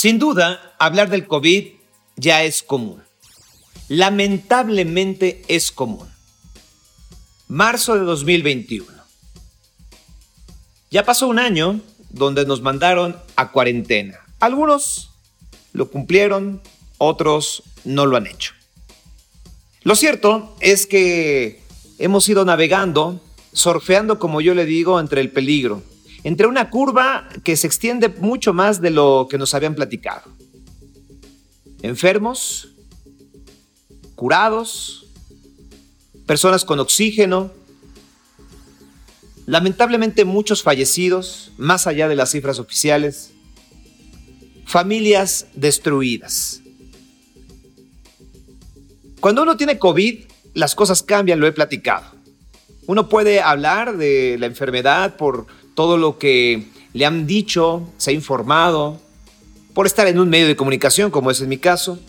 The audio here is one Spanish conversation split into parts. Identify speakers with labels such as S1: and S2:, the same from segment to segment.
S1: Sin duda, hablar del COVID ya es común. Lamentablemente es común. Marzo de 2021. Ya pasó un año donde nos mandaron a cuarentena. Algunos lo cumplieron, otros no lo han hecho. Lo cierto es que hemos ido navegando, surfeando, como yo le digo, entre el peligro, entre una curva que se extiende mucho más de lo que nos habían platicado. Enfermos, curados, personas con oxígeno, lamentablemente muchos fallecidos, más allá de las cifras oficiales, familias destruidas. Cuando uno tiene COVID, las cosas cambian, lo he platicado. Uno puede hablar de la enfermedad por todo lo que le han dicho, se ha informado, por estar en un medio de comunicación, como es en mi caso.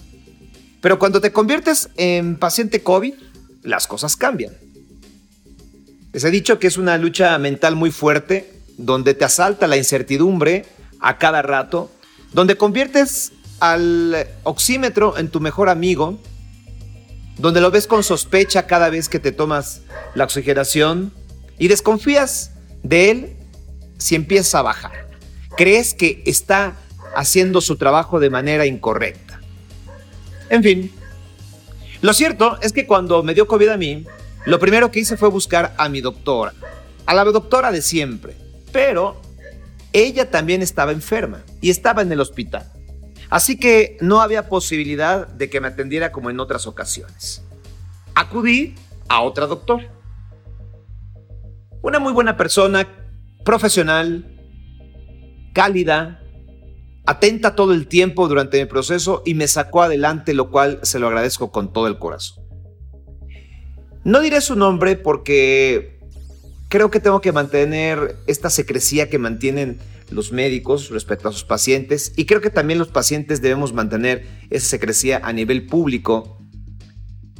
S1: Pero cuando te conviertes en paciente COVID, las cosas cambian. Les he dicho que es una lucha mental muy fuerte, donde te asalta la incertidumbre a cada rato, donde conviertes al oxímetro en tu mejor amigo, donde lo ves con sospecha cada vez que te tomas la oxigenación y desconfías de él si empieza a bajar. Crees que está haciendo su trabajo de manera incorrecta. En fin, lo cierto es que cuando me dio COVID a mí, lo primero que hice fue buscar a mi doctora, a la doctora de siempre, pero ella también estaba enferma y estaba en el hospital. Así que no había posibilidad de que me atendiera como en otras ocasiones. Acudí a otra doctora. Una muy buena persona, profesional, cálida, atenta todo el tiempo durante mi proceso y me sacó adelante, lo cual se lo agradezco con todo el corazón. No diré su nombre porque creo que tengo que mantener esta secrecía que mantienen los médicos respecto a sus pacientes y creo que también los pacientes debemos mantener esa secrecía a nivel público.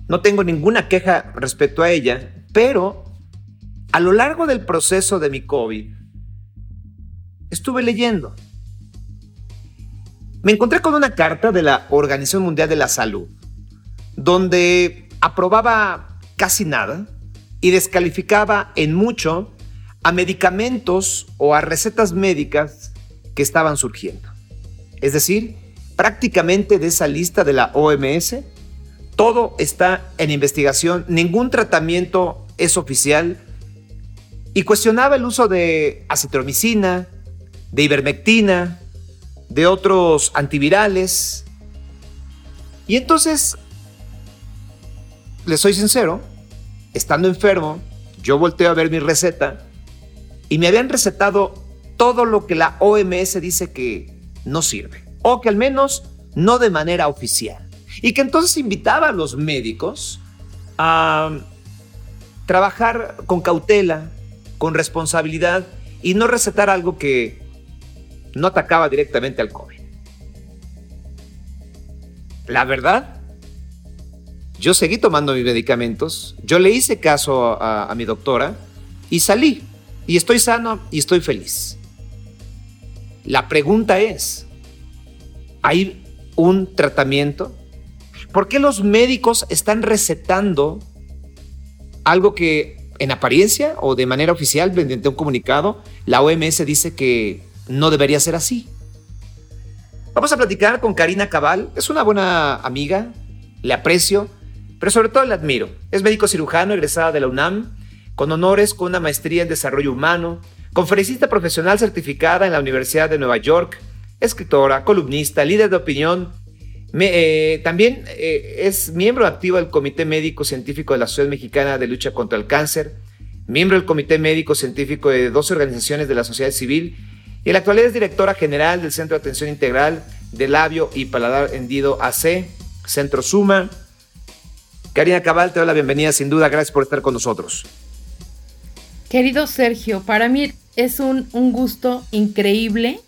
S1: No tengo ninguna queja respecto a ella, pero a lo largo del proceso de mi COVID estuve leyendo. Me encontré con una carta de la Organización Mundial de la Salud, donde aprobaba casi nada y descalificaba en mucho a medicamentos o a recetas médicas que estaban surgiendo. Es decir, prácticamente de esa lista de la OMS, todo está en investigación, ningún tratamiento es oficial y cuestionaba el uso de acitromicina, de ivermectina, de otros antivirales. Y entonces, les soy sincero, estando enfermo, yo volteo a ver mi receta y me habían recetado todo lo que la OMS dice que no sirve, o que al menos no de manera oficial. Y que entonces invitaba a los médicos a trabajar con cautela, con responsabilidad y no recetar algo que no atacaba directamente al COVID. La verdad, yo seguí tomando mis medicamentos, yo le hice caso a, a mi doctora y salí y estoy sano y estoy feliz. La pregunta es, ¿hay un tratamiento? ¿Por qué los médicos están recetando algo que en apariencia o de manera oficial, mediante un comunicado, la OMS dice que no debería ser así? Vamos a platicar con Karina Cabal. Es una buena amiga, le aprecio, pero sobre todo le admiro. Es médico cirujano egresada de la UNAM con honores con una maestría en desarrollo humano, conferencista profesional certificada en la Universidad de Nueva York, escritora, columnista, líder de opinión. Eh, también eh, es miembro activo del Comité Médico Científico de la Sociedad Mexicana de Lucha contra el Cáncer, miembro del Comité Médico Científico de dos organizaciones de la sociedad civil y en la actualidad es directora general del Centro de Atención Integral de Labio y Paladar Hendido AC, Centro Suma. Karina Cabal, te doy la bienvenida, sin duda, gracias por estar con nosotros.
S2: Querido Sergio, para mí es un, gusto increíble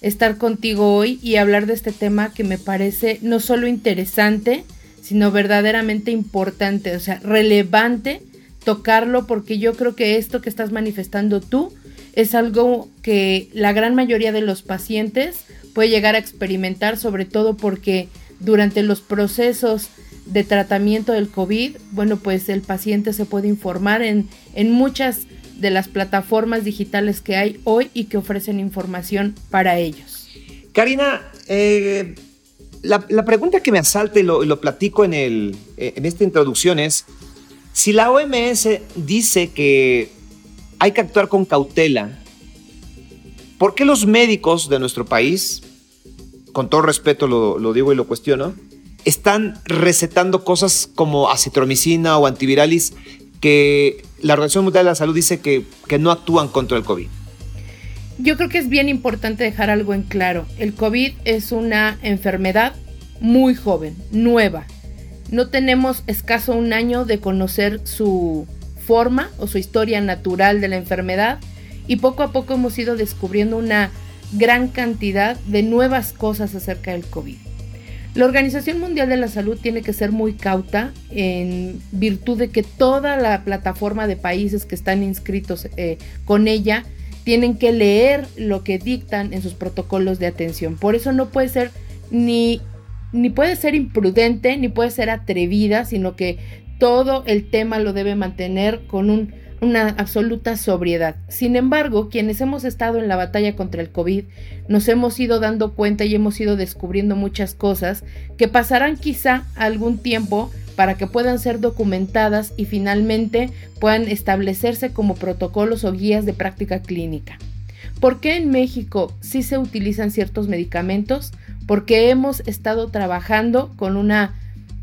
S2: estar contigo hoy y hablar de este tema que me parece no solo interesante, sino verdaderamente importante, o sea, relevante tocarlo porque yo creo que esto que estás manifestando tú es algo que la gran mayoría de los pacientes puede llegar a experimentar, sobre todo porque durante los procesos de tratamiento del COVID, bueno, pues el paciente se puede informar en, en muchas de las plataformas digitales que hay hoy y que ofrecen información para ellos.
S1: Karina, eh, la, pregunta que me asalta y lo, platico en, el, en esta introducción es, si la OMS dice que hay que actuar con cautela, ¿por qué los médicos de nuestro país, con todo respeto lo, lo digo y lo cuestiono, están recetando cosas como acetromicina o antiviralis que la Organización Mundial de la Salud dice que, que no actúan contra el COVID.
S2: Yo creo que es bien importante dejar algo en claro. El COVID es una enfermedad muy joven, nueva. No tenemos escaso un año de conocer su forma o su historia natural de la enfermedad y poco a poco hemos ido descubriendo una gran cantidad de nuevas cosas acerca del COVID. La Organización Mundial de la Salud tiene que ser muy cauta en virtud de que toda la plataforma de países que están inscritos eh, con ella tienen que leer lo que dictan en sus protocolos de atención. Por eso no puede ser ni, ni puede ser imprudente, ni puede ser atrevida, sino que todo el tema lo debe mantener con un una absoluta sobriedad. Sin embargo, quienes hemos estado en la batalla contra el COVID nos hemos ido dando cuenta y hemos ido descubriendo muchas cosas que pasarán quizá algún tiempo para que puedan ser documentadas y finalmente puedan establecerse como protocolos o guías de práctica clínica. ¿Por qué en México sí se utilizan ciertos medicamentos? Porque hemos estado trabajando con una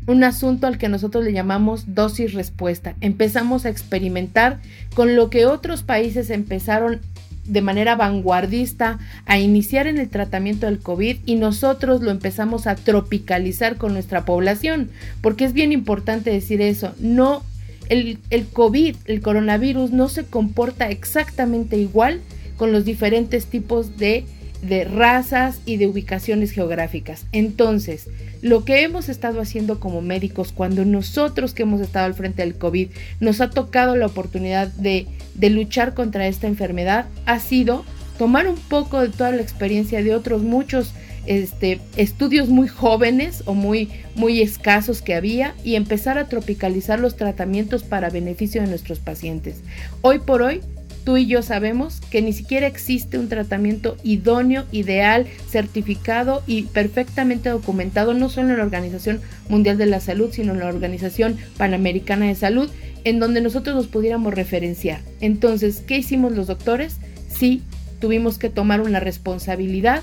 S2: un asunto al que nosotros le llamamos dosis respuesta. Empezamos a experimentar con lo que otros países empezaron de manera vanguardista a iniciar en el tratamiento del COVID y nosotros lo empezamos a tropicalizar con nuestra población, porque es bien importante decir eso, no el, el COVID, el coronavirus no se comporta exactamente igual con los diferentes tipos de de razas y de ubicaciones geográficas. Entonces, lo que hemos estado haciendo como médicos cuando nosotros que hemos estado al frente del COVID nos ha tocado la oportunidad de, de luchar contra esta enfermedad ha sido tomar un poco de toda la experiencia de otros muchos este, estudios muy jóvenes o muy, muy escasos que había y empezar a tropicalizar los tratamientos para beneficio de nuestros pacientes. Hoy por hoy Tú y yo sabemos que ni siquiera existe un tratamiento idóneo, ideal, certificado y perfectamente documentado, no solo en la Organización Mundial de la Salud, sino en la Organización Panamericana de Salud, en donde nosotros nos pudiéramos referenciar. Entonces, ¿qué hicimos los doctores? Sí, tuvimos que tomar una responsabilidad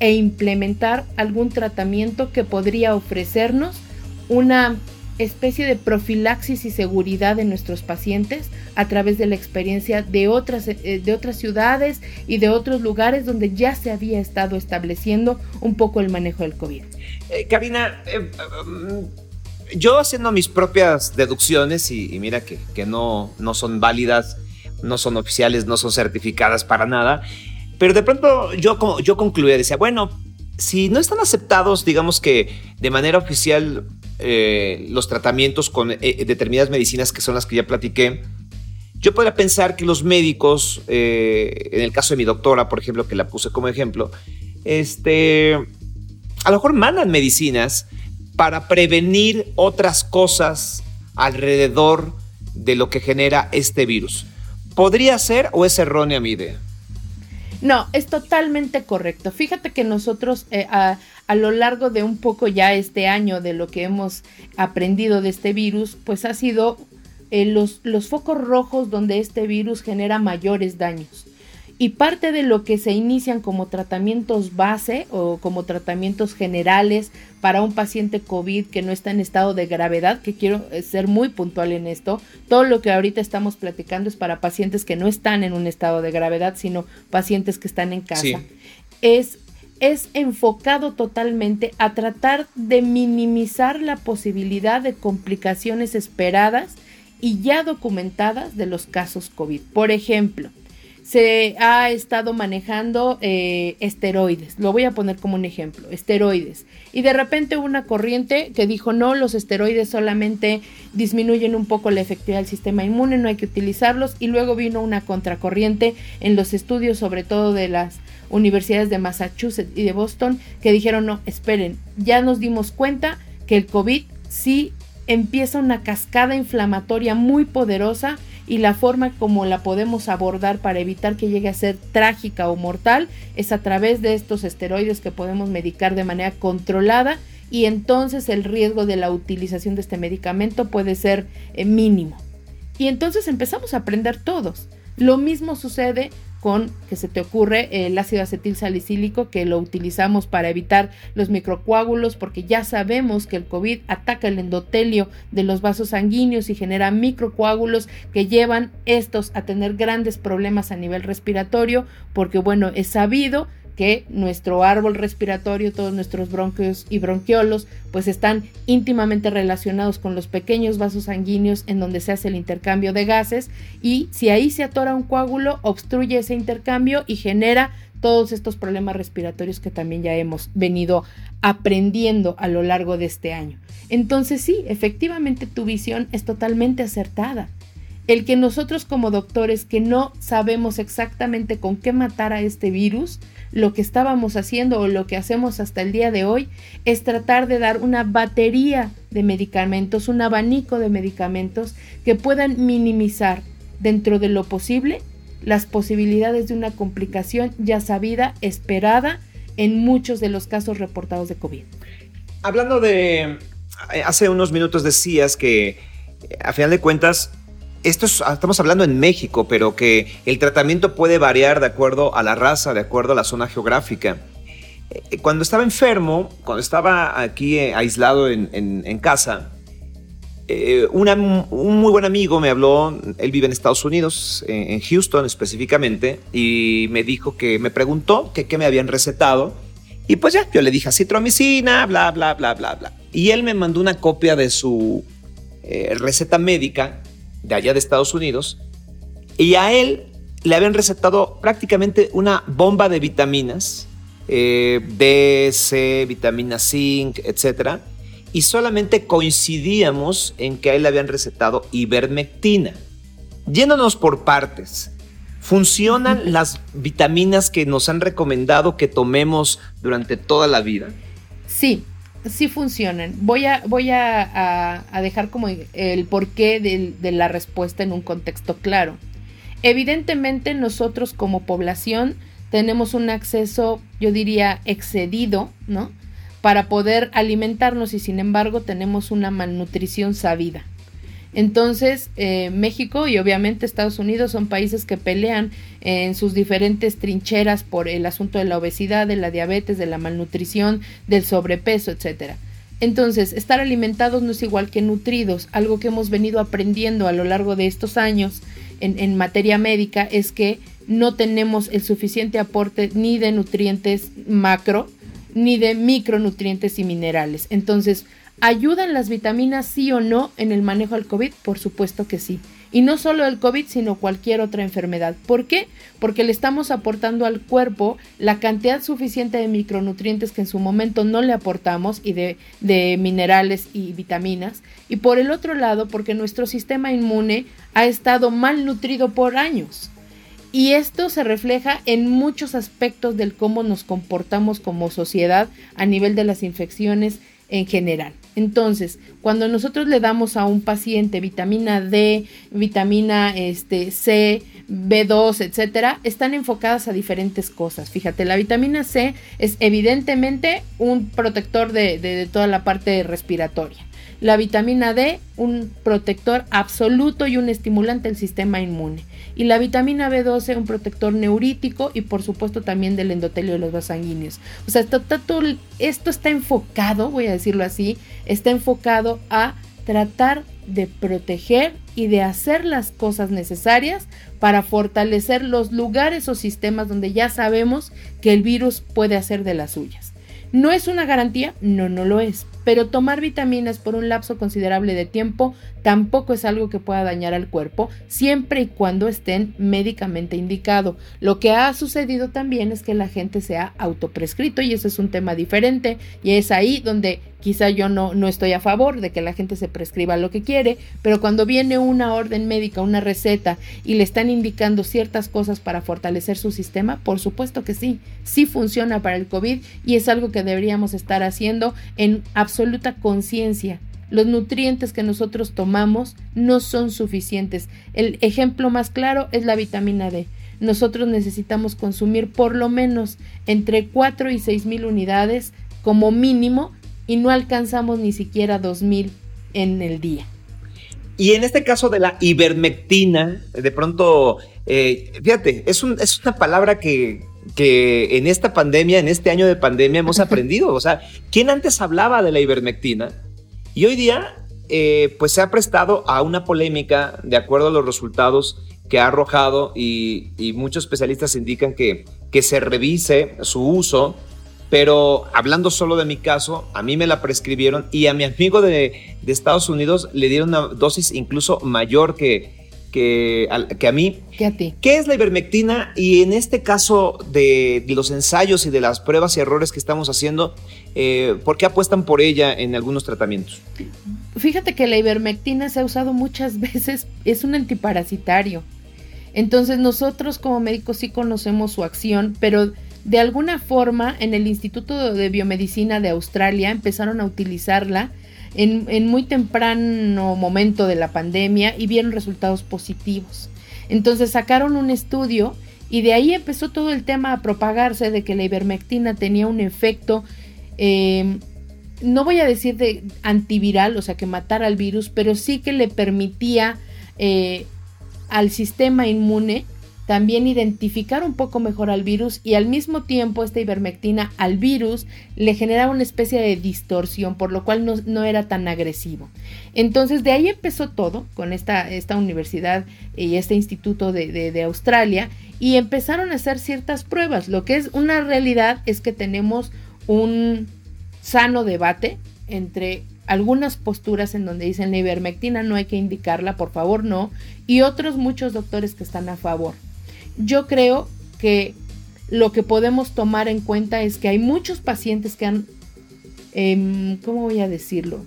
S2: e implementar algún tratamiento que podría ofrecernos una especie de profilaxis y seguridad de nuestros pacientes a través de la experiencia de otras, eh, de otras ciudades y de otros lugares donde ya se había estado estableciendo un poco el manejo del COVID.
S1: Eh, Karina, eh, mm, yo haciendo mis propias deducciones y, mira que, que, no, no son válidas, no son oficiales, no son certificadas para nada, pero de pronto yo, yo concluía, decía, bueno, si no están aceptados, digamos que de manera oficial eh, los tratamientos con eh, determinadas medicinas que son las que ya platiqué, yo podría pensar que los médicos, eh, en el caso de mi doctora, por ejemplo, que la puse como ejemplo, este, a lo mejor mandan medicinas para prevenir otras cosas alrededor de lo que genera este virus. ¿Podría ser o es errónea mi idea?
S2: No, es totalmente correcto. Fíjate que nosotros eh, a, lo largo de un poco ya este año de lo que hemos aprendido de este virus, pues ha sido eh, los, los focos rojos donde este virus genera mayores daños y parte de lo que se inician como tratamientos base o como tratamientos generales para un paciente COVID que no está en estado de gravedad, que quiero eh, ser muy puntual en esto, todo lo que ahorita estamos platicando es para pacientes que no están en un estado de gravedad, sino pacientes que están en casa. Es es enfocado totalmente a tratar de minimizar la posibilidad de complicaciones esperadas y ya documentadas de los casos COVID. Por ejemplo, se ha estado manejando eh, esteroides. Lo voy a poner como un ejemplo, esteroides. Y de repente una corriente que dijo, no, los esteroides solamente disminuyen un poco la efectividad del sistema inmune, no hay que utilizarlos. Y luego vino una contracorriente en los estudios, sobre todo de las universidades de Massachusetts y de Boston que dijeron, no, esperen, ya nos dimos cuenta que el COVID sí empieza una cascada inflamatoria muy poderosa y la forma como la podemos abordar para evitar que llegue a ser trágica o mortal es a través de estos esteroides que podemos medicar de manera controlada y entonces el riesgo de la utilización de este medicamento puede ser eh, mínimo. Y entonces empezamos a aprender todos. Lo mismo sucede con, que se te ocurre, el ácido acetil salicílico, que lo utilizamos para evitar los microcoágulos, porque ya sabemos que el COVID ataca el endotelio de los vasos sanguíneos y genera microcoágulos que llevan estos a tener grandes problemas a nivel respiratorio, porque bueno, es sabido que nuestro árbol respiratorio, todos nuestros bronquios y bronquiolos, pues están íntimamente relacionados con los pequeños vasos sanguíneos en donde se hace el intercambio de gases y si ahí se atora un coágulo, obstruye ese intercambio y genera todos estos problemas respiratorios que también ya hemos venido aprendiendo a lo largo de este año. Entonces sí, efectivamente tu visión es totalmente acertada el que nosotros como doctores que no sabemos exactamente con qué matar a este virus, lo que estábamos haciendo o lo que hacemos hasta el día de hoy es tratar de dar una batería de medicamentos, un abanico de medicamentos que puedan minimizar dentro de lo posible las posibilidades de una complicación ya sabida, esperada en muchos de los casos reportados de COVID.
S1: Hablando de, hace unos minutos decías que a final de cuentas esto ah, estamos hablando en México, pero que el tratamiento puede variar de acuerdo a la raza, de acuerdo a la zona geográfica. Eh, cuando estaba enfermo, cuando estaba aquí eh, aislado en, casa, eh, un muy buen amigo me habló, él vive en Estados Unidos, en, Houston específicamente, y me dijo que me preguntó qué me habían recetado. Y pues ya, yo le dije citromicina, bla, bla, bla, bla, bla. Y él me mandó una copia de su receta médica de allá de Estados Unidos, y a él le habían recetado prácticamente una bomba de vitaminas, eh, D, C, vitamina zinc, etc. Y solamente coincidíamos en que a él le habían recetado ivermectina. Yéndonos por partes, ¿funcionan las vitaminas que nos han recomendado que tomemos durante toda la vida?
S2: Sí, sí funcionan. Voy a, voy a, dejar como el porqué de, de la respuesta en un contexto claro. Evidentemente nosotros como población tenemos un acceso, yo diría, excedido, ¿no? Para poder alimentarnos y sin embargo tenemos una malnutrición sabida. Entonces, eh, México y obviamente Estados Unidos son países que pelean en sus diferentes trincheras por el asunto de la obesidad, de la diabetes, de la malnutrición, del sobrepeso, etcétera. Entonces, estar alimentados no es igual que nutridos. Algo que hemos venido aprendiendo a lo largo de estos años en, en materia médica es que no tenemos el suficiente aporte ni de nutrientes macro ni de micronutrientes y minerales. Entonces, ¿Ayudan las vitaminas sí o no en el manejo del COVID? Por supuesto que sí. Y no solo el COVID, sino cualquier otra enfermedad. ¿Por qué? Porque le estamos aportando al cuerpo la cantidad suficiente de micronutrientes que en su momento no le aportamos y de, de minerales y vitaminas. Y por el otro lado, porque nuestro sistema inmune ha estado mal nutrido por años. Y esto se refleja en muchos aspectos del cómo nos comportamos como sociedad a nivel de las infecciones en general. Entonces, cuando nosotros le damos a un paciente vitamina D, vitamina este, C, B2, etcétera, están enfocadas a diferentes cosas. Fíjate, la vitamina C es evidentemente un protector de, de toda la parte respiratoria. La vitamina D, un protector absoluto y un estimulante del sistema inmune. Y la vitamina B12, un protector neurítico y por supuesto también del endotelio de los vasos sanguíneos. O sea, esto, esto está enfocado, voy a decirlo así, está enfocado a tratar de proteger y de hacer las cosas necesarias para fortalecer los lugares o sistemas donde ya sabemos que el virus puede hacer de las suyas. ¿No es una garantía? No, no lo es pero tomar vitaminas por un lapso considerable de tiempo tampoco es algo que pueda dañar al cuerpo, siempre y cuando estén médicamente indicado. Lo que ha sucedido también es que la gente se ha autoprescrito y eso es un tema diferente y es ahí donde quizá yo no, no estoy a favor de que la gente se prescriba lo que quiere, pero cuando viene una orden médica, una receta y le están indicando ciertas cosas para fortalecer su sistema, por supuesto que sí, sí funciona para el COVID y es algo que deberíamos estar haciendo en absoluta conciencia. Los nutrientes que nosotros tomamos no son suficientes. El ejemplo más claro es la vitamina D. Nosotros necesitamos consumir por lo menos entre 4 y 6 mil unidades como mínimo y no alcanzamos ni siquiera 2000 en el día.
S1: Y en este caso de la ivermectina, de pronto, eh, fíjate, es, es una palabra que, que en esta pandemia, en este año de pandemia, hemos aprendido. O sea, ¿quién antes hablaba de la ivermectina? Y hoy día, eh, pues se ha prestado a una polémica de acuerdo a los resultados que ha arrojado y, y muchos especialistas indican que, que se revise su uso pero hablando solo de mi caso, a mí me la prescribieron y a mi amigo de, Estados Unidos le dieron una dosis incluso mayor que, que, a, que a mí.
S2: ¿Qué a ti?
S1: ¿Qué es la ivermectina? Y en este caso de los ensayos y de las pruebas y errores que estamos haciendo, eh, ¿por qué apuestan por ella en algunos tratamientos?
S2: Fíjate que la ivermectina se ha usado muchas veces, es un antiparasitario. Entonces nosotros como médicos sí conocemos su acción, pero de alguna forma, en el Instituto de Biomedicina de Australia empezaron a utilizarla en, muy temprano momento de la pandemia y vieron resultados positivos. Entonces sacaron un estudio y de ahí empezó todo el tema a propagarse de que la ivermectina tenía un efecto, em, no voy a decir de antiviral, o sea, que matara al virus, pero sí que le permitía eh, al sistema inmune también identificar un poco mejor al virus y al mismo tiempo esta ivermectina al virus le generaba una especie de distorsión, por lo cual no, era tan agresivo. Entonces de ahí empezó todo con esta, esta universidad y este instituto de, de Australia y empezaron a hacer ciertas pruebas. Lo que es una realidad es que tenemos un sano debate entre algunas posturas en donde dicen la ivermectina no hay que indicarla, por favor no, y otros muchos doctores que están a favor. Yo creo que lo que podemos tomar en cuenta es que hay muchos pacientes que han, em, ¿cómo voy a decirlo?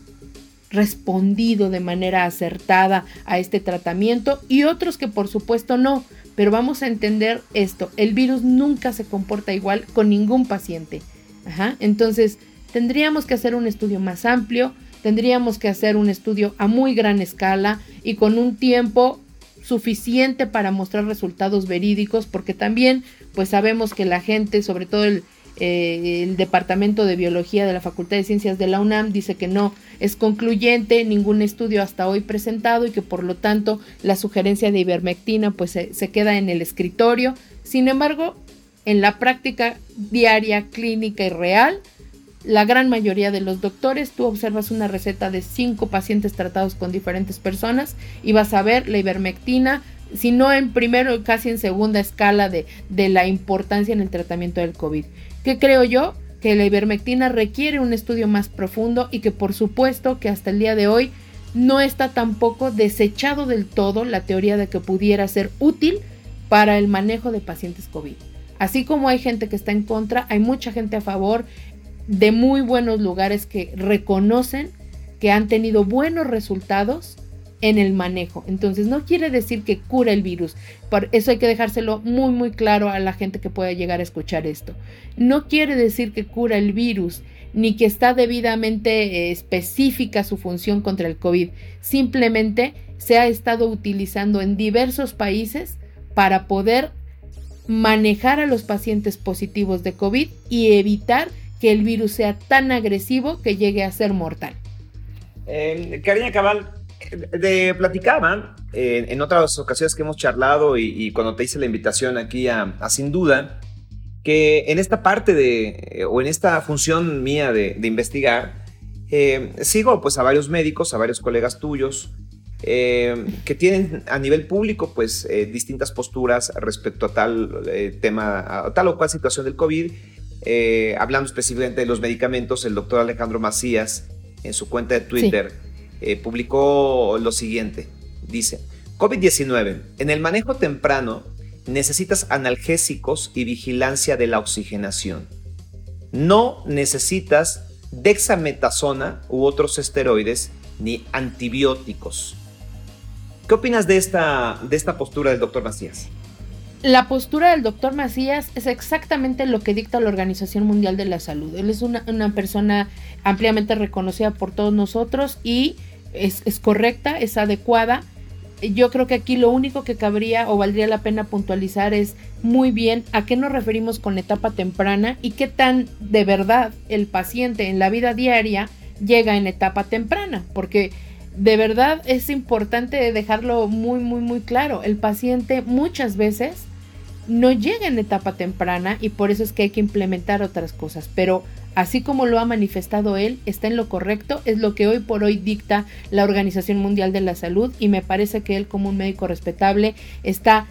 S2: respondido de manera acertada a este tratamiento y otros que por supuesto no. Pero vamos a entender esto, el virus nunca se comporta igual con ningún paciente. Entonces, tendríamos que hacer un estudio más amplio, tendríamos que hacer un estudio a muy gran escala y con un tiempo suficiente para mostrar resultados verídicos, porque también pues sabemos que la gente, sobre todo el, eh, el Departamento de Biología de la Facultad de Ciencias de la UNAM dice que no es concluyente ningún estudio hasta hoy presentado y que por lo tanto la sugerencia de ivermectina pues se queda en el escritorio. Sin embargo, en la práctica diaria, clínica y real, la gran mayoría de los doctores, tú observas una receta de cinco pacientes tratados con diferentes personas y vas a ver la ivermectina, si no en primero, casi en segunda escala de, de la importancia en el tratamiento del COVID. ¿Qué creo yo? Que la ivermectina requiere un estudio más profundo y que por supuesto que hasta el día de hoy no está tampoco desechado del todo la teoría de que pudiera ser útil para el manejo de pacientes COVID. Así como hay gente que está en contra, hay mucha gente a favor de muy buenos lugares que reconocen que han tenido buenos resultados en el manejo. Entonces no quiere decir que cura el virus. Por eso hay que dejárselo muy muy claro a la gente que pueda llegar a escuchar esto. No quiere decir que cura el virus ni que está debidamente eh, específica su función contra el COVID. Simplemente se ha estado utilizando en diversos países para poder manejar a los pacientes positivos de COVID y evitar que el virus sea tan agresivo que llegue a ser mortal.
S1: Eh, Karina Cabal, de, platicaba en otras ocasiones que hemos charlado y, cuando te hice la invitación aquí a, Sin Duda, que en esta parte de, o en esta función mía de, investigar, eh, sigo pues a varios médicos, a varios colegas tuyos, eh, que tienen a nivel público pues distintas posturas respecto a tal tema, a tal o cual situación del COVID eh, hablando específicamente de los medicamentos, el doctor Alejandro Macías en su cuenta de Twitter, eh, publicó lo siguiente. Dice, COVID-19, en el manejo temprano necesitas analgésicos y vigilancia de la oxigenación. No necesitas dexametasona u otros esteroides ni antibióticos. ¿Qué opinas de esta, de esta postura del doctor Macías?
S2: La postura del doctor Macías es exactamente lo que dicta la Organización Mundial de la Salud. Él es una, persona ampliamente reconocida por todos nosotros y es, es, correcta, es adecuada. Yo creo que aquí lo único que cabría o valdría la pena puntualizar es muy bien a qué nos referimos con etapa temprana y qué tan de verdad el paciente en la vida diaria llega en etapa temprana, porque de verdad es importante dejarlo muy, muy, muy claro. El paciente muchas veces no llega en etapa temprana y por eso es que hay que implementar otras cosas. Pero así como lo ha manifestado él, está en lo correcto, es lo que hoy por hoy dicta la Organización Mundial de la Salud y me parece que él como un médico respetable está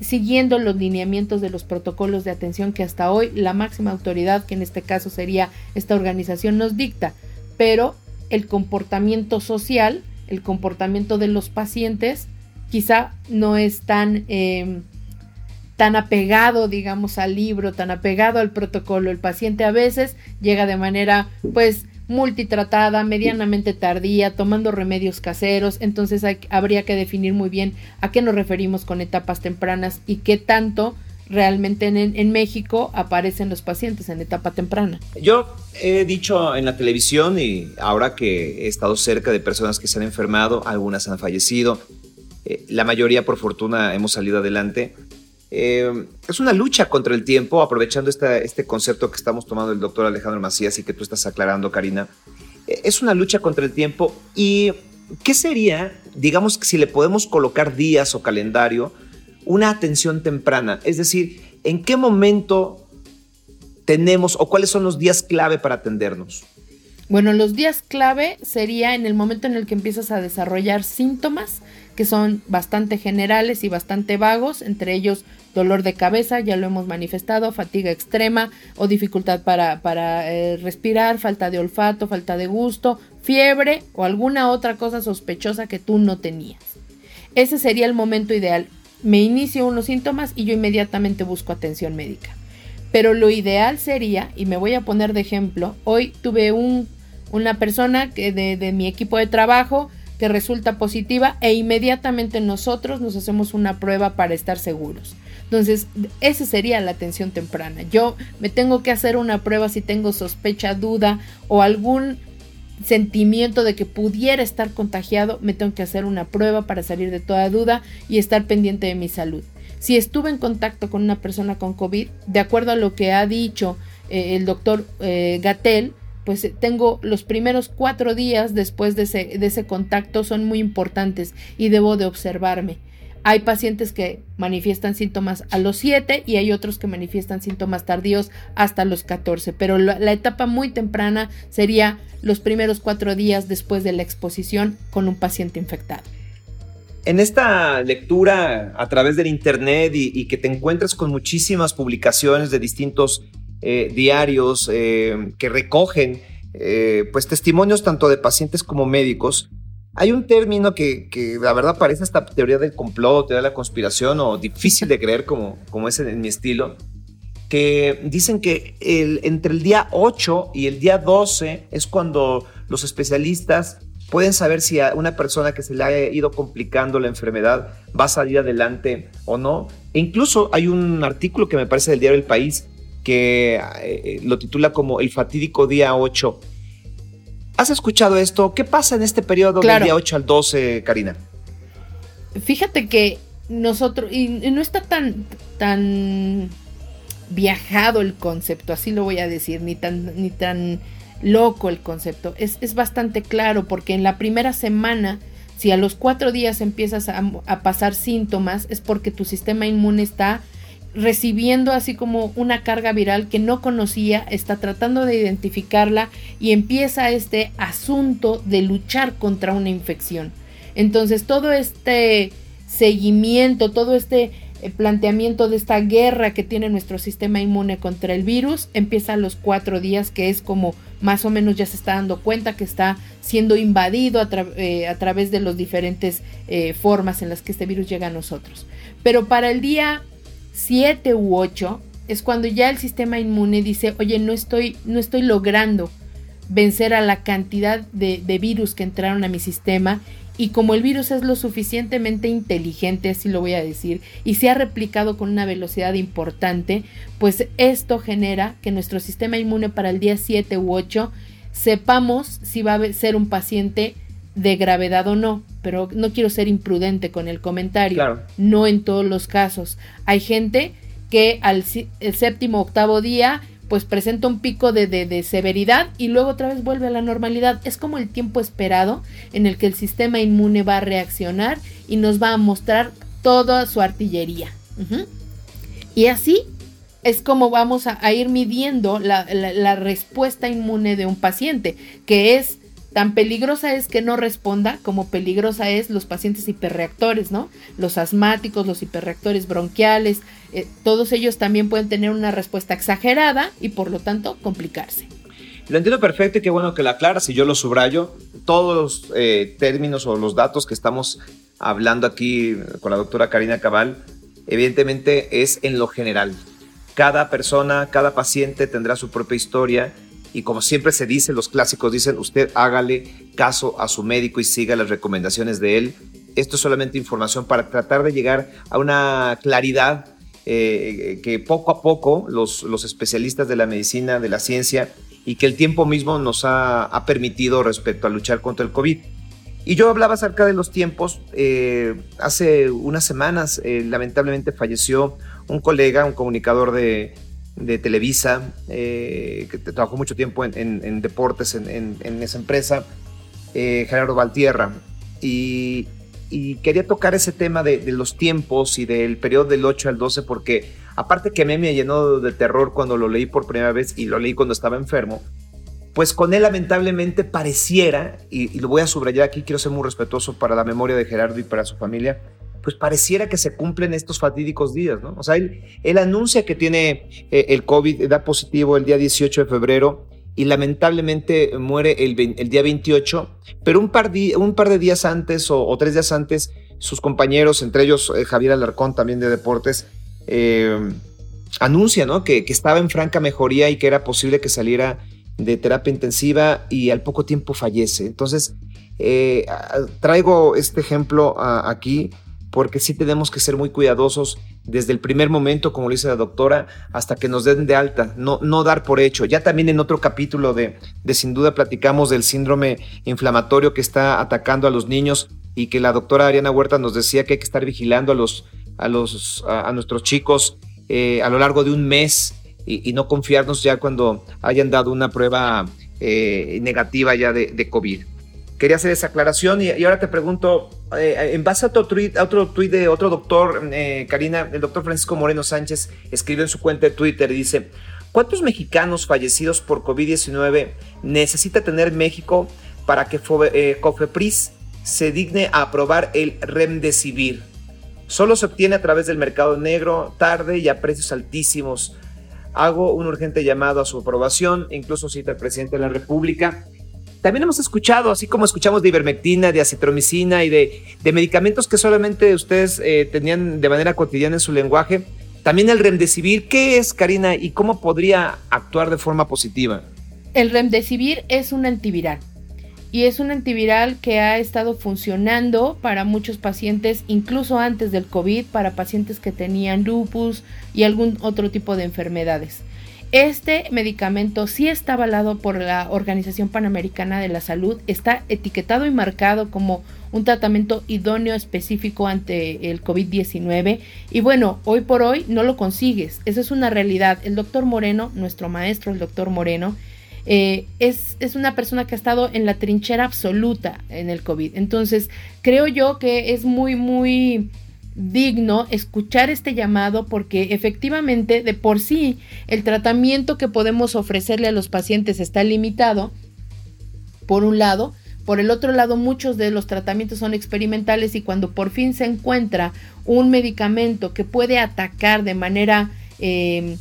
S2: siguiendo los lineamientos de los protocolos de atención que hasta hoy la máxima autoridad, que en este caso sería esta organización, nos dicta. Pero el comportamiento social, el comportamiento de los pacientes, quizá no es tan... Eh, tan apegado, digamos, al libro, tan apegado al protocolo. El paciente a veces llega de manera, pues, multitratada, medianamente tardía, tomando remedios caseros, entonces habría que definir muy bien a qué nos referimos con etapas tempranas y qué tanto realmente en, México aparecen los pacientes en etapa temprana.
S1: Yo he dicho en la televisión y ahora que he estado cerca de personas que se han enfermado, algunas han fallecido, eh, la mayoría por fortuna hemos salido adelante, eh, es una lucha contra el tiempo, aprovechando este concepto que estamos tomando el doctor Alejandro Macías y que tú estás aclarando, Karina. Eh, es una lucha contra el tiempo y ¿qué sería, digamos, si le podemos colocar días o calendario, una atención temprana? Es decir, ¿en qué momento tenemos o cuáles son los días clave para atendernos?
S2: Bueno, los días clave sería en el momento en el que empiezas a desarrollar síntomas que son bastante generales y bastante vagos, entre ellos dolor de cabeza, ya lo hemos manifestado, fatiga extrema o dificultad para, para eh, respirar, falta de olfato, falta de gusto, fiebre o alguna otra cosa sospechosa que tú no tenías. Ese sería el momento ideal. Me inicio unos síntomas y yo inmediatamente busco atención médica. Pero lo ideal sería, y me voy a poner de ejemplo, hoy tuve un, una persona que de, de mi equipo de trabajo que resulta positiva e inmediatamente nosotros nos hacemos una prueba para estar seguros. Entonces, esa sería la atención temprana. Yo me tengo que hacer una prueba si tengo sospecha, duda o algún sentimiento de que pudiera estar contagiado, me tengo que hacer una prueba para salir de toda duda y estar pendiente de mi salud. Si estuve en contacto con una persona con COVID, de acuerdo a lo que ha dicho eh, el doctor eh, Gatel, pues eh, tengo los primeros cuatro días después de ese, de ese contacto son muy importantes y debo de observarme. Hay pacientes que manifiestan síntomas a los 7 y hay otros que manifiestan síntomas tardíos hasta los 14, pero la, etapa muy temprana sería los primeros cuatro días después de la exposición con un paciente infectado.
S1: En esta lectura a través del Internet y, y que te encuentras con muchísimas publicaciones de distintos eh, diarios eh, que recogen eh, pues testimonios tanto de pacientes como médicos. Hay un término que, que, la verdad parece esta teoría del complot, teoría de la conspiración o difícil de creer como, como es en mi estilo, que dicen que el, entre el día 8 y el día 12 es cuando los especialistas pueden saber si a una persona que se le ha ido complicando la enfermedad va a salir adelante o no. E incluso hay un artículo que me parece del diario El País que eh, lo titula como El fatídico día 8. ¿Has escuchado esto? ¿Qué pasa en este periodo del día 8 al 12, Karina?
S2: Fíjate que nosotros, y, no está tan, tan viajado el concepto, así lo voy a decir, ni tan, ni tan loco el concepto. Es, es bastante claro porque en la primera semana, si a los cuatro días empiezas a, a pasar síntomas, es porque tu sistema inmune está recibiendo así como una carga viral que no conocía, está tratando de identificarla y empieza este asunto de luchar contra una infección. Entonces todo este seguimiento, todo este eh, planteamiento de esta guerra que tiene nuestro sistema inmune contra el virus empieza a los cuatro días, que es como más o menos ya se está dando cuenta que está siendo invadido a, eh, través de las diferentes eh, formas en las que este virus llega a nosotros. Pero para el día 7 u 8 es cuando ya el sistema inmune dice, oye, no estoy, no estoy logrando vencer a la cantidad de, de virus que entraron a mi sistema y como el virus es lo suficientemente inteligente, así lo voy a decir, y se ha replicado con una velocidad importante, pues esto genera que nuestro sistema inmune para el día 7 u 8 sepamos si va a ser un paciente de gravedad o no, pero no quiero ser imprudente con el comentario, no en todos los casos. Hay gente que al el séptimo octavo día pues presenta un pico de, severidad y luego otra vez vuelve a la normalidad. Es como el tiempo esperado en el que el sistema inmune va a reaccionar y nos va a mostrar toda su artillería. Y así es como vamos a, ir midiendo la, respuesta inmune de un paciente, que es tan peligrosa es que no responda como peligrosa es los pacientes hiperreactores, ¿no? Los asmáticos, los hiperreactores bronquiales, eh, todos ellos también pueden tener una respuesta exagerada y por lo tanto complicarse.
S1: Lo entiendo perfecto y qué bueno que la aclaras y yo lo subrayo. Todos los eh, términos o los datos que estamos hablando aquí con la doctora Karina Cabal, evidentemente es en lo general. Cada persona, cada paciente tendrá su propia historia y como siempre se dice, los clásicos dicen, usted hágale caso a su médico y siga las recomendaciones de él. Esto es solamente información para tratar de llegar a una claridad eh, que poco a poco los, los, especialistas de la medicina, de la ciencia y que el tiempo mismo nos ha, permitido respecto a luchar contra el COVID. Y yo hablaba acerca de los tiempos. Eh, hace unas semanas, eh, lamentablemente, falleció un colega, un comunicador de, de Televisa, que trabajó mucho tiempo en, deportes en, esa empresa, Gerardo Valtierra. Y y quería tocar ese tema de, los tiempos y del periodo del 8 al 12 porque aparte que a mí me llenó de terror cuando lo leí por primera vez y lo leí cuando estaba enfermo, pues con él lamentablemente pareciera, y, lo voy a subrayar aquí, quiero ser muy respetuoso para la memoria de Gerardo y para su familia, pues pareciera que se cumplen estos fatídicos días, ¿no? O sea, él, él anuncia que tiene eh, el COVID, da positivo el día 18 de febrero, y lamentablemente muere el, día 28, pero un par, un par de días antes o, tres días antes, sus compañeros, entre ellos eh, Javier Alarcón también de Deportes, eh, anuncia ¿no? que, estaba en franca mejoría y que era posible que saliera de terapia intensiva y al poco tiempo fallece. Entonces, eh, traigo este ejemplo aquí porque sí tenemos que ser muy cuidadosos desde el primer momento, como lo dice la doctora, hasta que nos den de alta, no, no dar por hecho. Ya también en otro capítulo de, de Sin duda platicamos del síndrome inflamatorio que está atacando a los niños y que la doctora Ariana Huerta nos decía que hay que estar vigilando a, los, a, los, a, nuestros chicos eh, a lo largo de un mes y, no confiarnos ya cuando hayan dado una prueba eh, negativa ya de, de COVID quería hacer esa aclaración y, ahora te pregunto, eh, en base a otro tweet, otro tweet de otro doctor, eh, Karina, el doctor Francisco Moreno Sánchez escribe en su cuenta de Twitter dice, ¿cuántos mexicanos fallecidos por COVID-19 necesita tener México para que eh, Cofepris se digne a aprobar el Remdesivir? Solo se obtiene a través del mercado negro, tarde y a precios altísimos. Hago un urgente llamado a su aprobación, incluso cita el presidente de la República también hemos escuchado, así como escuchamos de ivermectina, de acitromicina y de, medicamentos que solamente ustedes eh, tenían de manera cotidiana en su lenguaje, también el remdesivir. ¿Qué es, Karina, y cómo podría actuar de forma positiva?
S2: El remdesivir es un antiviral y es un antiviral que ha estado funcionando para muchos pacientes, incluso antes del COVID, para pacientes que tenían lupus y algún otro tipo de enfermedades. Este medicamento sí está avalado por la Organización Panamericana de la Salud, está etiquetado y marcado como un tratamiento idóneo específico ante el COVID-19 y bueno, hoy por hoy no lo consigues, eso es una realidad. El doctor Moreno, nuestro maestro, el doctor Moreno, eh, es, es, una persona que ha estado en la trinchera absoluta en el COVID. Entonces, creo yo que es muy, muy digno escuchar este llamado porque efectivamente de por sí el tratamiento que podemos ofrecerle a los pacientes está limitado, por un lado, Por el otro lado, muchos de los tratamientos son experimentales y cuando por fin se encuentra un medicamento que puede atacar de manera em,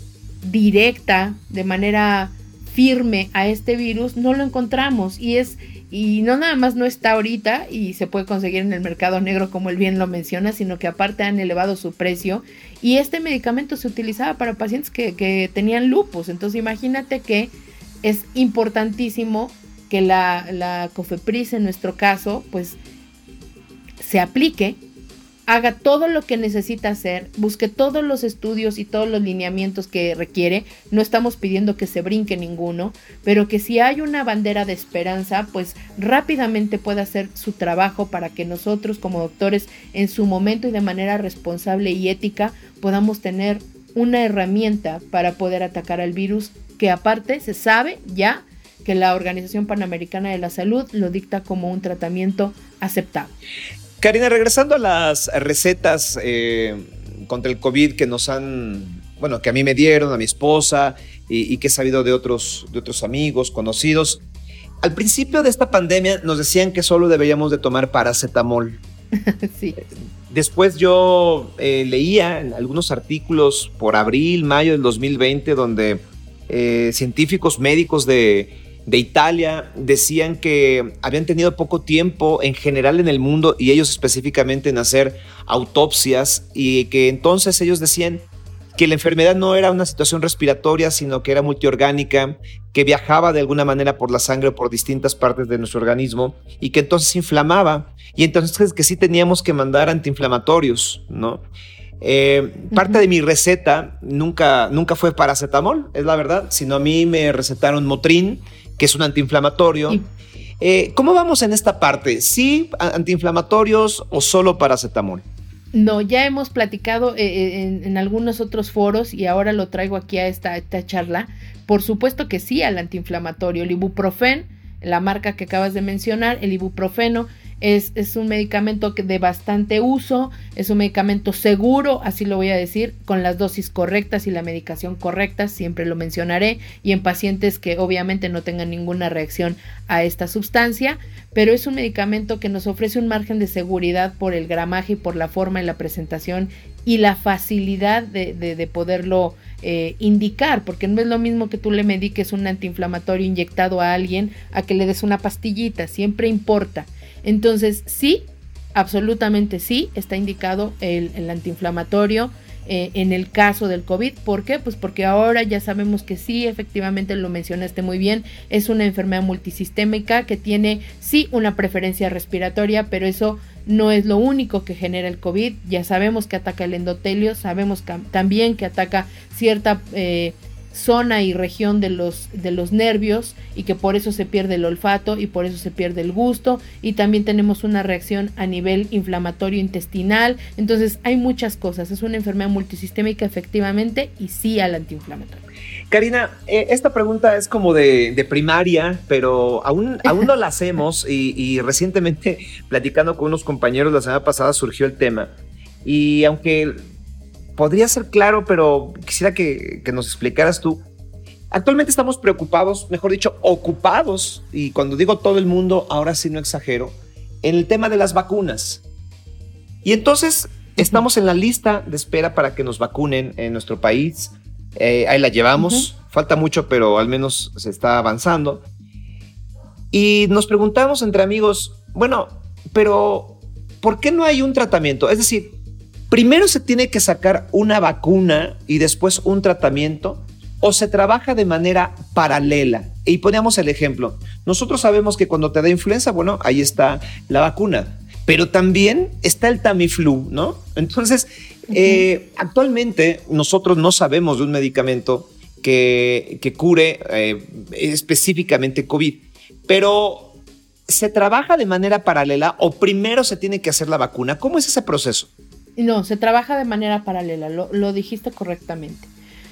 S2: directa, de manera firme a este virus, no lo encontramos. Y es y no nada más no está ahorita y se puede conseguir en el mercado negro como él bien lo menciona, sino que aparte han elevado su precio y este medicamento se utilizaba para pacientes que, que tenían lupus. Entonces imagínate que es importantísimo que la, la COFEPRIS en nuestro caso pues se aplique haga todo lo que necesita hacer, busque todos los estudios y todos los lineamientos que requiere. No estamos pidiendo que se brinque ninguno, pero que si hay una bandera de esperanza, pues rápidamente pueda hacer su trabajo para que nosotros como doctores en su momento y de manera responsable y ética podamos tener una herramienta para poder atacar al virus que aparte se sabe ya que la Organización Panamericana de la Salud lo dicta como un tratamiento aceptable.
S1: Karina, regresando a las recetas eh, contra el COVID que nos han, bueno, que a mí me dieron, a mi esposa y, que he sabido de otros, de otros amigos, conocidos. Al principio de esta pandemia nos decían que solo deberíamos de tomar paracetamol. sí. Después yo eh, leía en algunos artículos por abril, mayo del 2020, donde eh, científicos médicos de, de Italia decían que habían tenido poco tiempo en general en el mundo y ellos específicamente en hacer autopsias y que entonces ellos decían que la enfermedad no era una situación respiratoria, sino que era multiorgánica, que viajaba de alguna manera por la sangre o por distintas partes de nuestro organismo y que entonces inflamaba y entonces que sí teníamos que mandar antiinflamatorios, ¿no? Eh, parte de mi receta nunca, nunca fue paracetamol, es la verdad, sino a mí me recetaron Motrin, que es un antiinflamatorio. Eh, ¿Cómo vamos en esta parte? ¿Sí antiinflamatorios o solo paracetamol?
S2: No, ya hemos platicado eh, eh, en, algunos otros foros y ahora lo traigo aquí a esta, esta charla. Por supuesto que sí al antiinflamatorio. El ibuprofen, la marca que acabas de mencionar, el ibuprofeno es, un medicamento de bastante uso, es un medicamento seguro, así lo voy a decir, con las dosis correctas y la medicación correcta, siempre lo mencionaré, y en pacientes que obviamente no tengan ninguna reacción a esta sustancia, pero es un medicamento que nos ofrece un margen de seguridad por el gramaje y por la forma y la presentación y la facilidad de, poderlo eh, indicar, porque no es lo mismo que tú le mediques un antiinflamatorio inyectado a alguien a que le des una pastillita, siempre importa. Entonces, sí, absolutamente sí, está indicado el, antiinflamatorio eh, en el caso del COVID. ¿Por qué? Pues porque ahora ya sabemos que sí, efectivamente lo mencionaste muy bien, es una enfermedad multisistémica que tiene sí una preferencia respiratoria, pero eso no es lo único que genera el COVID. Ya sabemos que ataca el endotelio, sabemos también que ataca cierta... Eh, zona y región de los, de los nervios y que por eso se pierde el olfato y por eso se pierde el gusto y también tenemos una reacción a nivel inflamatorio intestinal. Entonces hay muchas cosas. Es una enfermedad multisistémica efectivamente y sí al antiinflamatorio.
S1: Karina, eh, esta pregunta es como de, primaria, pero aún, aún no la hacemos y, y recientemente platicando con unos compañeros la semana pasada surgió el tema. Y aunque podría ser claro, pero quisiera que, nos explicaras tú. Actualmente estamos preocupados, mejor dicho, ocupados, y cuando digo todo el mundo, ahora sí no exagero, en el tema de las vacunas. Y entonces estamos en la lista de espera para que nos vacunen en nuestro país. Eh, ahí la llevamos, falta mucho, pero al menos se está avanzando. Y nos preguntamos entre amigos, bueno, pero ¿por qué no hay un tratamiento? Es decir, primero se tiene que sacar una vacuna y después un tratamiento o se trabaja de manera paralela. Y ponemos el ejemplo. Nosotros sabemos que cuando te da influenza, bueno, ahí está la vacuna, pero también está el Tamiflu, ¿no? Entonces, eh, actualmente nosotros no sabemos de un medicamento que, cure eh, específicamente COVID, pero ¿se trabaja de manera paralela o primero se tiene que hacer la vacuna? ¿Cómo es ese proceso?
S2: No, se trabaja de manera paralela, lo, dijiste correctamente.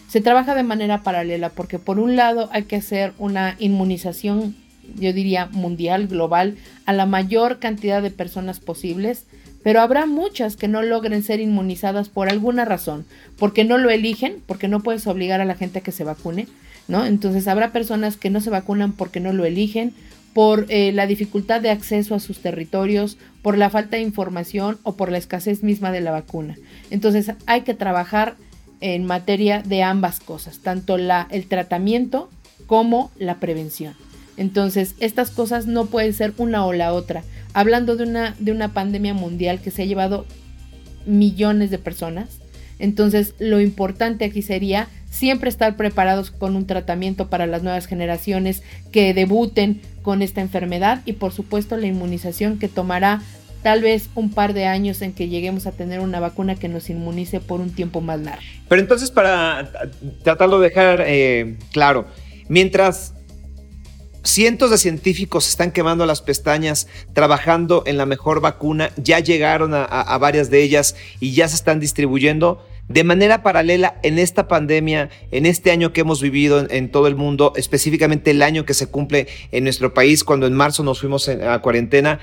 S2: Se trabaja de manera paralela porque por un lado hay que hacer una inmunización, yo diría mundial, global, a la mayor cantidad de personas posibles, pero habrá muchas que no logren ser inmunizadas por alguna razón, porque no lo eligen, porque no puedes obligar a la gente a que se vacune, ¿no? Entonces habrá personas que no se vacunan porque no lo eligen, por eh, la dificultad de acceso a sus territorios, por la falta de información o por la escasez misma de la vacuna. Entonces hay que trabajar en materia de ambas cosas, tanto el tratamiento como la prevención. Entonces, estas cosas no pueden ser una o la otra. Hablando de una, de una pandemia mundial que se ha llevado millones de personas, entonces lo importante aquí sería siempre estar preparados con un tratamiento para las nuevas generaciones que debuten con esta enfermedad y por supuesto la inmunización que tomará tal vez un par de años en que lleguemos a tener una vacuna que nos inmunice por un tiempo más largo.
S1: Pero entonces para tratarlo de dejar eh, claro, mientras cientos de científicos están quemando las pestañas trabajando en la mejor vacuna, ya llegaron a varias de ellas y ya se están distribuyendo, de manera paralela, en esta pandemia, en este año que hemos vivido en, todo el mundo, específicamente el año que se cumple en nuestro país, cuando en marzo nos fuimos a cuarentena,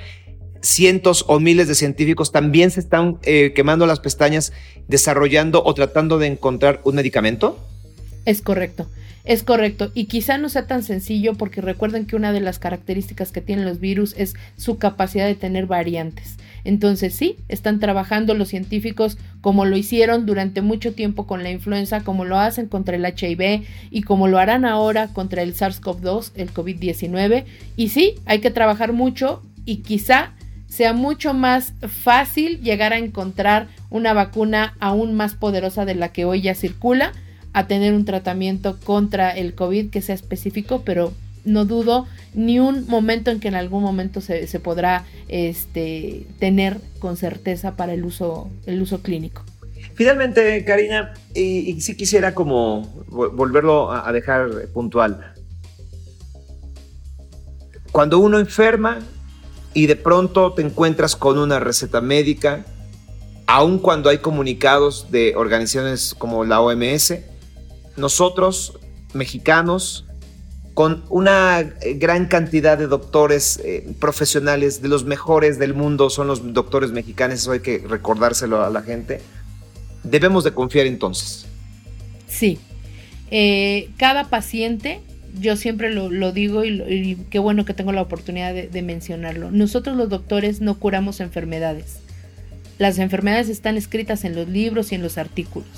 S1: cientos o miles de científicos también se están eh, quemando las pestañas desarrollando o tratando de encontrar un medicamento?
S2: Es correcto. Es correcto, y quizá no sea tan sencillo porque recuerden que una de las características que tienen los virus es su capacidad de tener variantes. Entonces sí, están trabajando los científicos como lo hicieron durante mucho tiempo con la influenza, como lo hacen contra el HIV y como lo harán ahora contra el SARS-CoV-2, el COVID-19. Y sí, hay que trabajar mucho y quizá sea mucho más fácil llegar a encontrar una vacuna aún más poderosa de la que hoy ya circula a tener un tratamiento contra el COVID que sea específico, pero no dudo ni un momento en que en algún momento se, podrá este, tener con certeza para el uso, el uso clínico.
S1: Finalmente, Karina, y, si quisiera como volverlo a dejar puntual. Cuando uno enferma y de pronto te encuentras con una receta médica, aun cuando hay comunicados de organizaciones como la OMS, nosotros, mexicanos, con una gran cantidad de doctores eh, profesionales, de los mejores del mundo, son los doctores mexicanos, eso hay que recordárselo a la gente. Debemos de confiar entonces.
S2: Sí, eh, cada paciente, yo siempre lo, digo y, qué bueno que tengo la oportunidad de mencionarlo, nosotros los doctores no curamos enfermedades. Las enfermedades están escritas en los libros y en los artículos.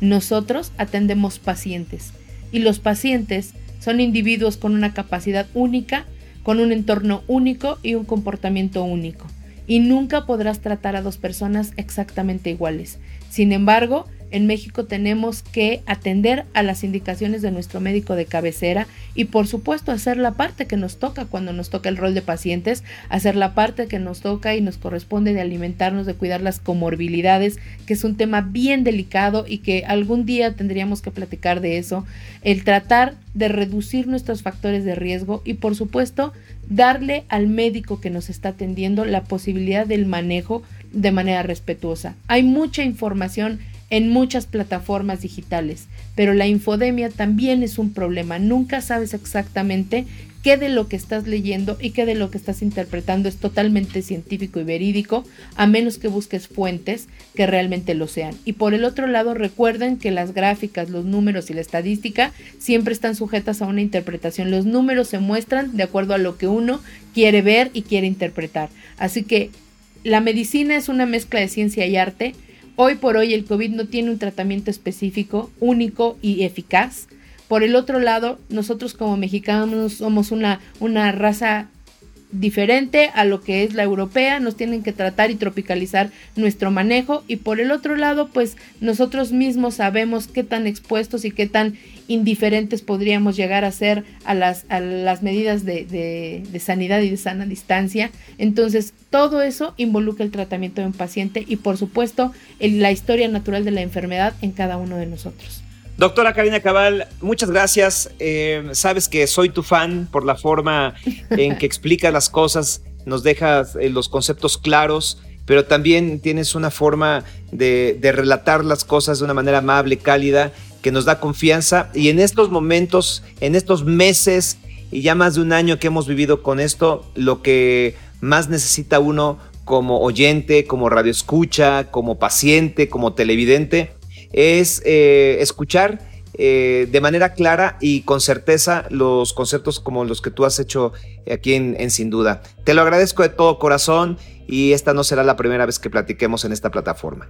S2: Nosotros atendemos pacientes y los pacientes son individuos con una capacidad única, con un entorno único y un comportamiento único. Y nunca podrás tratar a dos personas exactamente iguales. Sin embargo, en México tenemos que atender a las indicaciones de nuestro médico de cabecera y por supuesto hacer la parte que nos toca cuando nos toca el rol de pacientes, hacer la parte que nos toca y nos corresponde de alimentarnos, de cuidar las comorbilidades, que es un tema bien delicado y que algún día tendríamos que platicar de eso, el tratar de reducir nuestros factores de riesgo y por supuesto darle al médico que nos está atendiendo la posibilidad del manejo de manera respetuosa. Hay mucha información en muchas plataformas digitales, pero la infodemia también es un problema. Nunca sabes exactamente qué de lo que estás leyendo y qué de lo que estás interpretando es totalmente científico y verídico, a menos que busques fuentes que realmente lo sean. Y por el otro lado, recuerden que las gráficas, los números y la estadística siempre están sujetas a una interpretación. Los números se muestran de acuerdo a lo que uno quiere ver y quiere interpretar. Así que la medicina es una mezcla de ciencia y arte Hoy por hoy el COVID no tiene un tratamiento específico, único y eficaz. Por el otro lado, nosotros como mexicanos somos una, una raza diferente a lo que es la europea, nos tienen que tratar y tropicalizar nuestro manejo y por el otro lado, pues nosotros mismos sabemos qué tan expuestos y qué tan indiferentes podríamos llegar a ser a las, a las medidas de, sanidad y de sana distancia. Entonces, todo eso involucra el tratamiento de un paciente y por supuesto la historia natural de la enfermedad en cada uno de nosotros.
S1: Doctora Karina Cabal, muchas gracias. Eh, sabes que soy tu fan por la forma en que explicas las cosas, nos dejas eh, los conceptos claros, pero también tienes una forma de, relatar las cosas de una manera amable, cálida, que nos da confianza. Y en estos momentos, en estos meses y ya más de un año que hemos vivido con esto, lo que más necesita uno como oyente, como radioescucha, como paciente, como televidente, es eh, escuchar eh, de manera clara y con certeza los conceptos como los que tú has hecho aquí en, Sin Duda. Te lo agradezco de todo corazón y esta no será la primera vez que platiquemos en esta plataforma.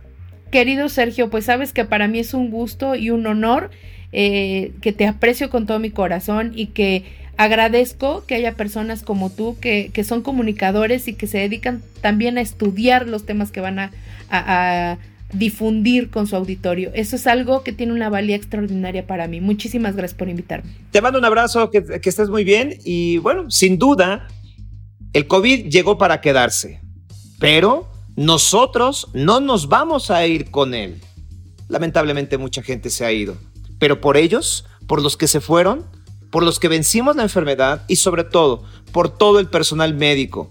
S2: Querido Sergio, pues sabes que para mí es un gusto y un honor eh, que te aprecio con todo mi corazón y que agradezco que haya personas como tú que, son comunicadores y que se dedican también a estudiar los temas que van a difundir con su auditorio. Eso es algo que tiene una valía extraordinaria para mí. Muchísimas gracias por invitarme.
S1: Te mando un abrazo, que, que estés muy bien y bueno, sin duda, el COVID llegó para quedarse, pero nosotros no nos vamos a ir con él. Lamentablemente mucha gente se ha ido, pero por ellos, por los que se fueron, por los que vencimos la enfermedad y sobre todo por todo el personal médico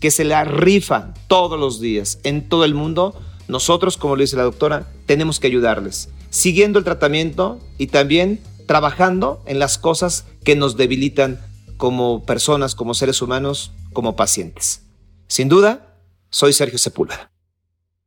S1: que se la rifa todos los días en todo el mundo, nosotros, como lo dice la doctora, tenemos que ayudarles, siguiendo el tratamiento y también trabajando en las cosas que nos debilitan como personas, como seres humanos, como pacientes. Sin duda, soy Sergio Sepúlveda.